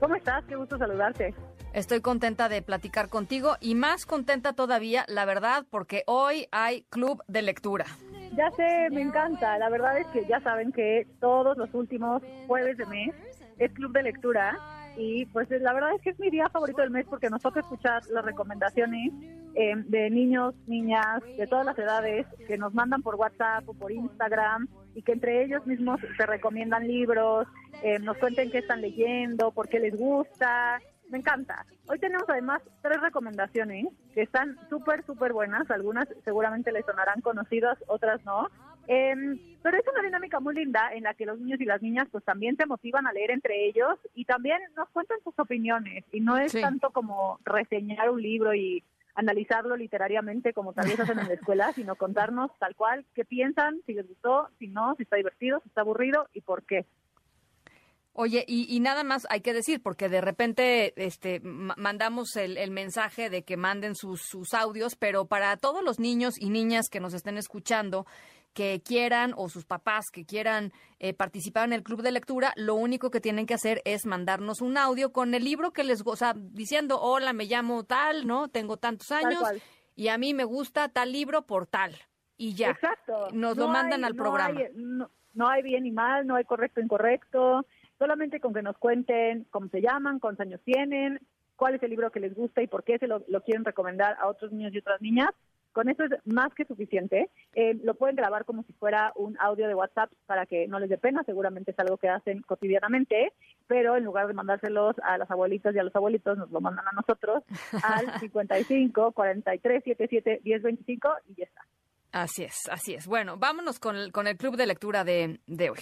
¿Cómo estás? Qué gusto saludarte. Estoy contenta de platicar contigo y más contenta todavía, la verdad, porque hoy hay club de lectura. Ya sé, me encanta. La verdad es que ya saben que todos los últimos jueves de mes es club de lectura y pues la verdad es que es mi día favorito del mes porque nos toca escuchar las recomendaciones eh, de niños, niñas, de todas las edades que nos mandan por WhatsApp o por Instagram y que entre ellos mismos se recomiendan libros, eh, nos cuenten qué están leyendo, por qué les gusta. Me encanta. Hoy tenemos además tres recomendaciones que están súper, súper buenas. Algunas seguramente les sonarán conocidas, otras no. Em, pero es una dinámica muy linda en la que los niños y las niñas pues también se motivan a leer entre ellos y también nos cuentan sus opiniones. Y no es tanto como reseñar un libro y analizarlo literariamente como tal vez hacen en la escuela, sino contarnos tal cual qué piensan, si les gustó, si no, si está divertido, si está aburrido y por qué. Oye, y, nada más hay que decir, porque de repente este, mandamos el, mensaje de que manden sus, sus audios, pero para todos los niños y niñas que nos estén escuchando, que quieran o sus papás que quieran eh, participar en el club de lectura, lo único que tienen que hacer es mandarnos un audio con el libro que les goza, diciendo, hola, me llamo tal, ¿no? Tengo tantos años y a mí me gusta tal libro por tal. Y ya. Exacto. Nos lo mandan al programa. no, hay bien y mal, no hay correcto incorrecto solamente con que nos cuenten cómo se llaman, cuántos años tienen, cuál es el libro que les gusta y por qué se lo, quieren recomendar a otros niños y otras niñas. Con eso es más que suficiente. Eh, lo pueden grabar como si fuera un audio de WhatsApp para que no les dé pena. Seguramente es algo que hacen cotidianamente, pero en lugar de mandárselos a las abuelitas y a los abuelitos, nos lo mandan a nosotros al 55 43 77 10 25 y ya está. Así es, así es. Bueno, vámonos con el, con el club de lectura de, de hoy.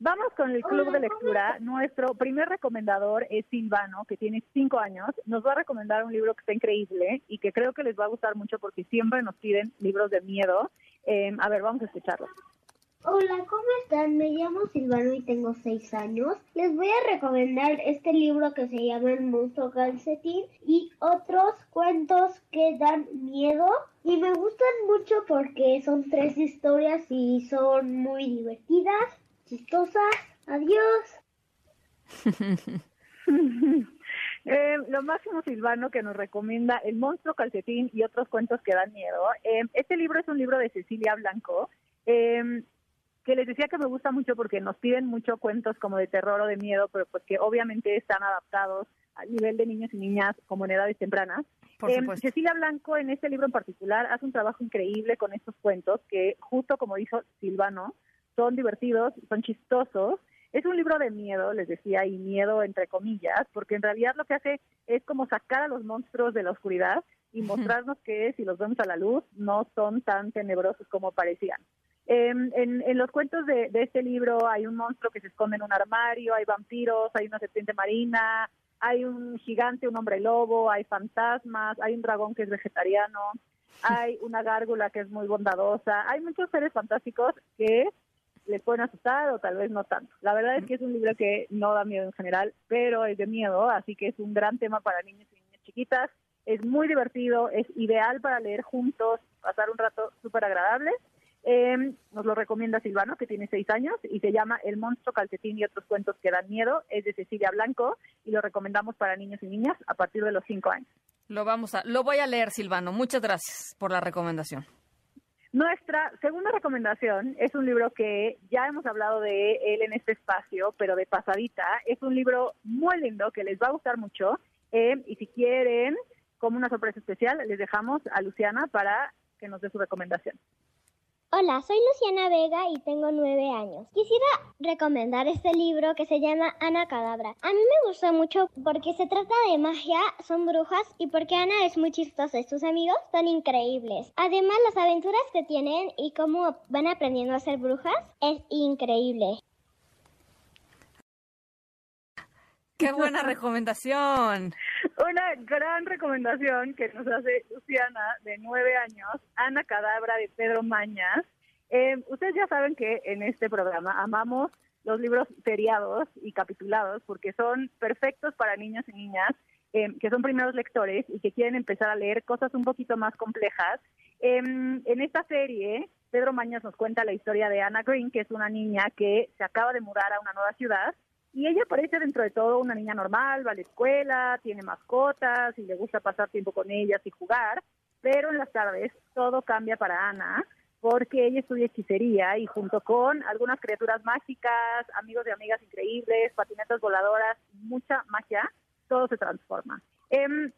Vamos con el club de lectura. Nuestro primer recomendador es Silvano, que tiene cinco años. Nos va a recomendar un libro que está increíble y que creo que les va a gustar mucho porque siempre nos piden libros de miedo. Em, a ver, vamos a escucharlo. Hola, ¿cómo están? Me llamo Silvano y tengo seis años. Les voy a recomendar este libro que se llama El monstruo calcetín y otros cuentos que dan miedo. Y me gustan mucho porque son tres historias y son muy divertidas chistosas. Adiós. eh, lo máximo Silvano que nos recomienda El monstruo calcetín y otros cuentos que dan miedo. Eh, este libro es un libro de Cecilia Blanco. Eh, que les decía que me gusta mucho porque nos piden mucho cuentos como de terror o de miedo, pero pues que obviamente están adaptados al nivel de niños y niñas como en edades tempranas. Eh, Cecilia Blanco en este libro en particular hace un trabajo increíble con estos cuentos que justo como dijo Silvano, son divertidos, son chistosos. Es un libro de miedo, les decía, y miedo entre comillas, porque en realidad lo que hace es como sacar a los monstruos de la oscuridad y mostrarnos que si los vemos a la luz no son tan tenebrosos como parecían. Em, en, en, los cuentos de, de, este libro hay un monstruo que se esconde en un armario, hay vampiros, hay una serpiente marina, hay un gigante, un hombre lobo, hay fantasmas, hay un dragón que es vegetariano, hay una gárgula que es muy bondadosa, hay muchos seres fantásticos que les pueden asustar o tal vez no tanto. La verdad es que es un libro que no da miedo en general, pero es de miedo, así que es un gran tema para niños y niñas chiquitas. Es muy divertido, es ideal para leer juntos, pasar un rato súper agradable. Em, nos lo recomienda Silvano, que tiene seis años, y se llama El monstruo calcetín y otros cuentos que dan miedo. Es de Cecilia Blanco y lo recomendamos para niños y niñas a partir de los cinco años. Lo vamos a, lo voy a leer, Silvano. Muchas gracias por la recomendación. Nuestra segunda recomendación es un libro que ya hemos hablado de él en este espacio, pero de pasadita. Es un libro muy lindo que les va a gustar mucho. Eh, y si quieren, como una sorpresa especial, les dejamos a Luciana para que nos dé su recomendación. Hola, soy Luciana Vega y tengo nueve años. Quisiera recomendar este libro que se llama Ana Cadabra. A mí me gustó mucho porque se trata de magia, son brujas y porque Ana es muy chistosa y sus amigos son increíbles. Además, las aventuras que tienen y cómo van aprendiendo a ser brujas es increíble. Qué buena recomendación. Una gran recomendación que nos hace Luciana, de nueve años, Ana Cadabra de Pedro Mañas. Eh, ustedes ya saben que en este programa amamos los libros seriados y capitulados porque son perfectos para niños y niñas eh, que son primeros lectores y que quieren empezar a leer cosas un poquito más complejas. Em, en esta serie, Pedro Mañas nos cuenta la historia de Anna Green, que es una niña que se acaba de mudar a una nueva ciudad y ella parece dentro de todo una niña normal, va a la escuela, tiene mascotas y le gusta pasar tiempo con ellas y jugar, pero en las tardes todo cambia para Ana porque ella estudia hechicería y junto con algunas criaturas mágicas, amigos y amigas increíbles, patinetas voladoras, mucha magia, todo se transforma. Em,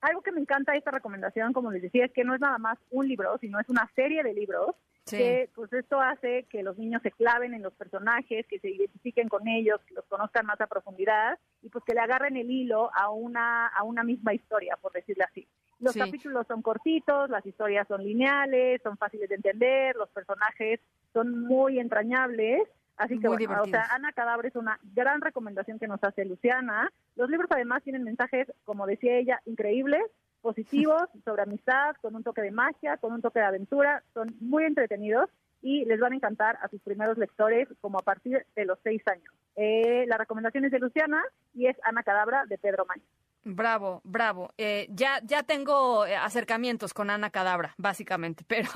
algo que me encanta de esta recomendación, como les decía, es que no es nada más un libro, sino es una serie de libros que pues esto hace que los niños se claven en los personajes, que se identifiquen con ellos, que los conozcan más a profundidad y pues que le agarren el hilo a una a una misma historia, por decirlo así. Los capítulos son cortitos, las historias son lineales, son fáciles de entender, los personajes son muy entrañables Así que, bueno, o sea, Ana Cadabra es una gran recomendación que nos hace Luciana. Los libros además tienen mensajes, como decía ella, increíbles, positivos, sobre amistad, con un toque de magia, con un toque de aventura. Son muy entretenidos y les van a encantar a sus primeros lectores como a partir de los seis años. Eh, la recomendación es de Luciana y es Ana Cadabra de Pedro Maña. Bravo, bravo. Eh, ya, ya tengo eh, acercamientos con Ana Cadabra, básicamente, pero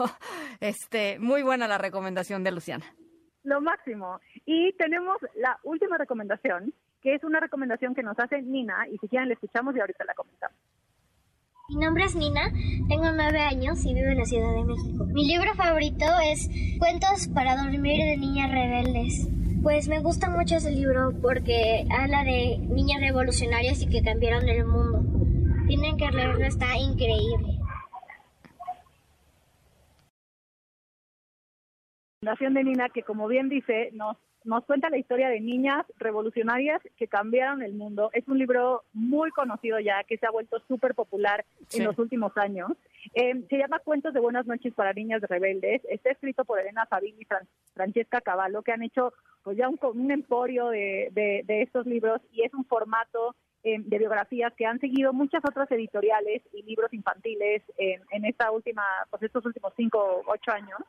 este, muy buena la recomendación de Luciana. Lo máximo. Y tenemos la última recomendación, que es una recomendación que nos hace Nina, y si quieren la escuchamos y ahorita la comentamos. Mi nombre es Nina, tengo nueve años y vivo en la Ciudad de México. Mi libro favorito es Cuentos para dormir de niñas rebeldes. Pues me gusta mucho ese libro porque habla de niñas revolucionarias y que cambiaron el mundo. Tienen que leerlo, está increíble. Fundación de Nina, que como bien dice, nos, nos cuenta la historia de niñas revolucionarias que cambiaron el mundo. Es un libro muy conocido ya, que se ha vuelto súper popular en los últimos años. Eh, se llama Cuentos de Buenas noches para Niñas Rebeldes. Está escrito por Elena Fabini y Francesca Cavallo, que han hecho pues ya un, un emporio de, de, estos libros y es un formato eh, de biografías que han seguido muchas otras editoriales y libros infantiles en, en esta última, pues estos últimos cinco o ocho años.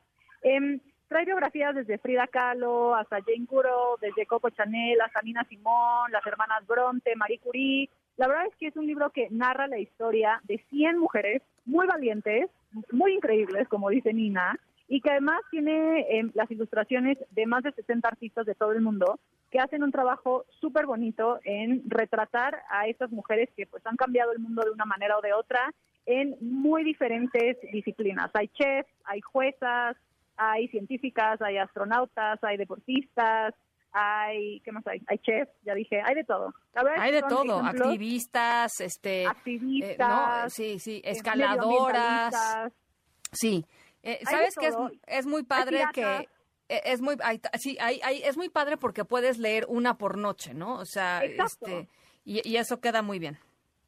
Eh, Trae biografías desde Frida Kahlo hasta Jane Goodall, desde Coco Chanel hasta Nina Simón, las hermanas Bronte, Marie Curie. La verdad es que es un libro que narra la historia de 100 mujeres muy valientes, muy increíbles, como dice Nina, y que además tiene em, las ilustraciones de más de 60 artistas de todo el mundo que hacen un trabajo súper bonito en retratar a estas mujeres que pues han cambiado el mundo de una manera o de otra en muy diferentes disciplinas. Hay chefs, hay juezas, hay científicas, hay astronautas, hay deportistas, hay, ¿qué más hay? Hay chefs, ya dije, hay de todo. hay de todo, activistas, este... Eh, activistas. sí, sí, eh, escaladoras. Sí. Eh, ¿Sabes que es, es, muy padre que... Es muy, sí, hay, hay, es muy padre porque puedes leer una por noche, ¿no? O sea, este, y, y eso queda muy bien.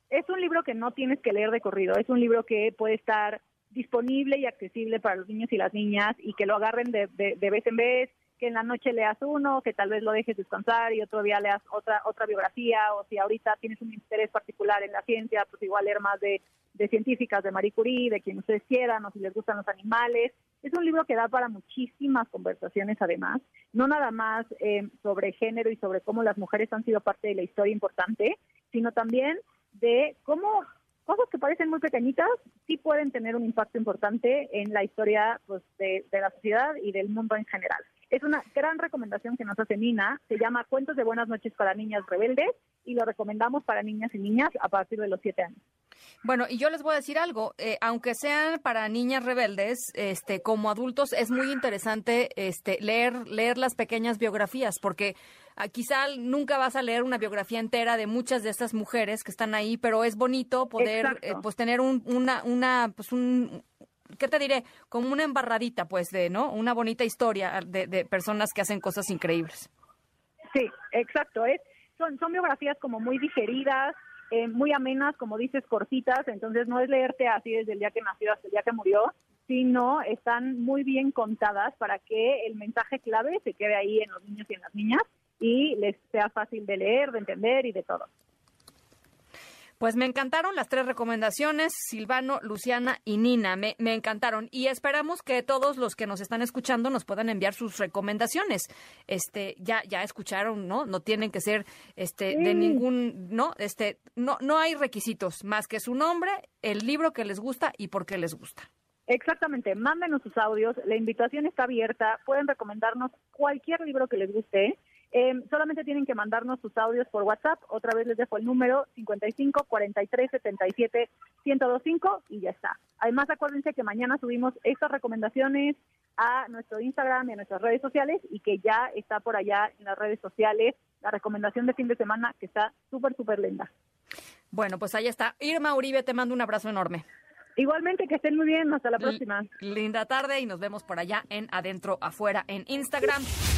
Es un libro que no tienes que leer de corrido, es un libro que puede estar disponible y accesible para los niños y las niñas y que lo agarren de, de, vez en vez, que en la noche leas uno, que tal vez lo dejes descansar y otro día leas otra otra biografía o si ahorita tienes un interés particular en la ciencia, pues igual leer más de, de científicas, de Marie Curie, de quien ustedes quieran o si les gustan los animales. Es un libro que da para muchísimas conversaciones además, no nada más eh, sobre género y sobre cómo las mujeres han sido parte de la historia importante, sino también de cómo cosas que parecen muy pequeñitas sí pueden tener un impacto importante en la historia pues, de, la sociedad y del mundo en general. Es una gran recomendación que nos hace Nina, se llama Cuentos de Buenas noches para Niñas Rebeldes y lo recomendamos para niñas y niñas a partir de los siete años. Bueno, y yo les voy a decir algo, eh, aunque sean para niñas rebeldes, este, como adultos es muy interesante este, leer, leer las pequeñas biografías, porque ah, quizá nunca vas a leer una biografía entera de muchas de estas mujeres que están ahí, pero es bonito poder eh, pues tener un, una, una, pues un, ¿qué te diré? Como una embarradita, pues, de, ¿no? Una bonita historia de, de personas que hacen cosas increíbles. Sí, exacto. Es, son, son biografías como muy digeridas, eh, muy amenas, como dices, cortitas, entonces no es leerte así desde el día que nació hasta el día que murió, sino están muy bien contadas para que el mensaje clave se quede ahí en los niños y en las niñas. y les sea fácil de leer, de entender y de todo. Pues me encantaron las tres recomendaciones, Silvano, Luciana y Nina, me, me, encantaron y esperamos que todos los que nos están escuchando nos puedan enviar sus recomendaciones. Este, ya ya escucharon, ¿no? No tienen que ser este de ningún, no, este, no no hay requisitos más que su nombre, el libro que les gusta y por qué les gusta. Exactamente, mándenos sus audios, la invitación está abierta, pueden recomendarnos cualquier libro que les guste. Eh, solamente tienen que mandarnos sus audios por WhatsApp. Otra vez les dejo el número 55 43 77 1025 y ya está. Además, acuérdense que mañana subimos estas recomendaciones a nuestro Instagram y a nuestras redes sociales y que ya está por allá en las redes sociales la recomendación de fin de semana que está súper, súper linda. Bueno, pues ahí está. Irma Uribe, te mando un abrazo enorme. Igualmente, que estén muy bien. Hasta la próxima. linda tarde y nos vemos por allá en Adentro Afuera en Instagram.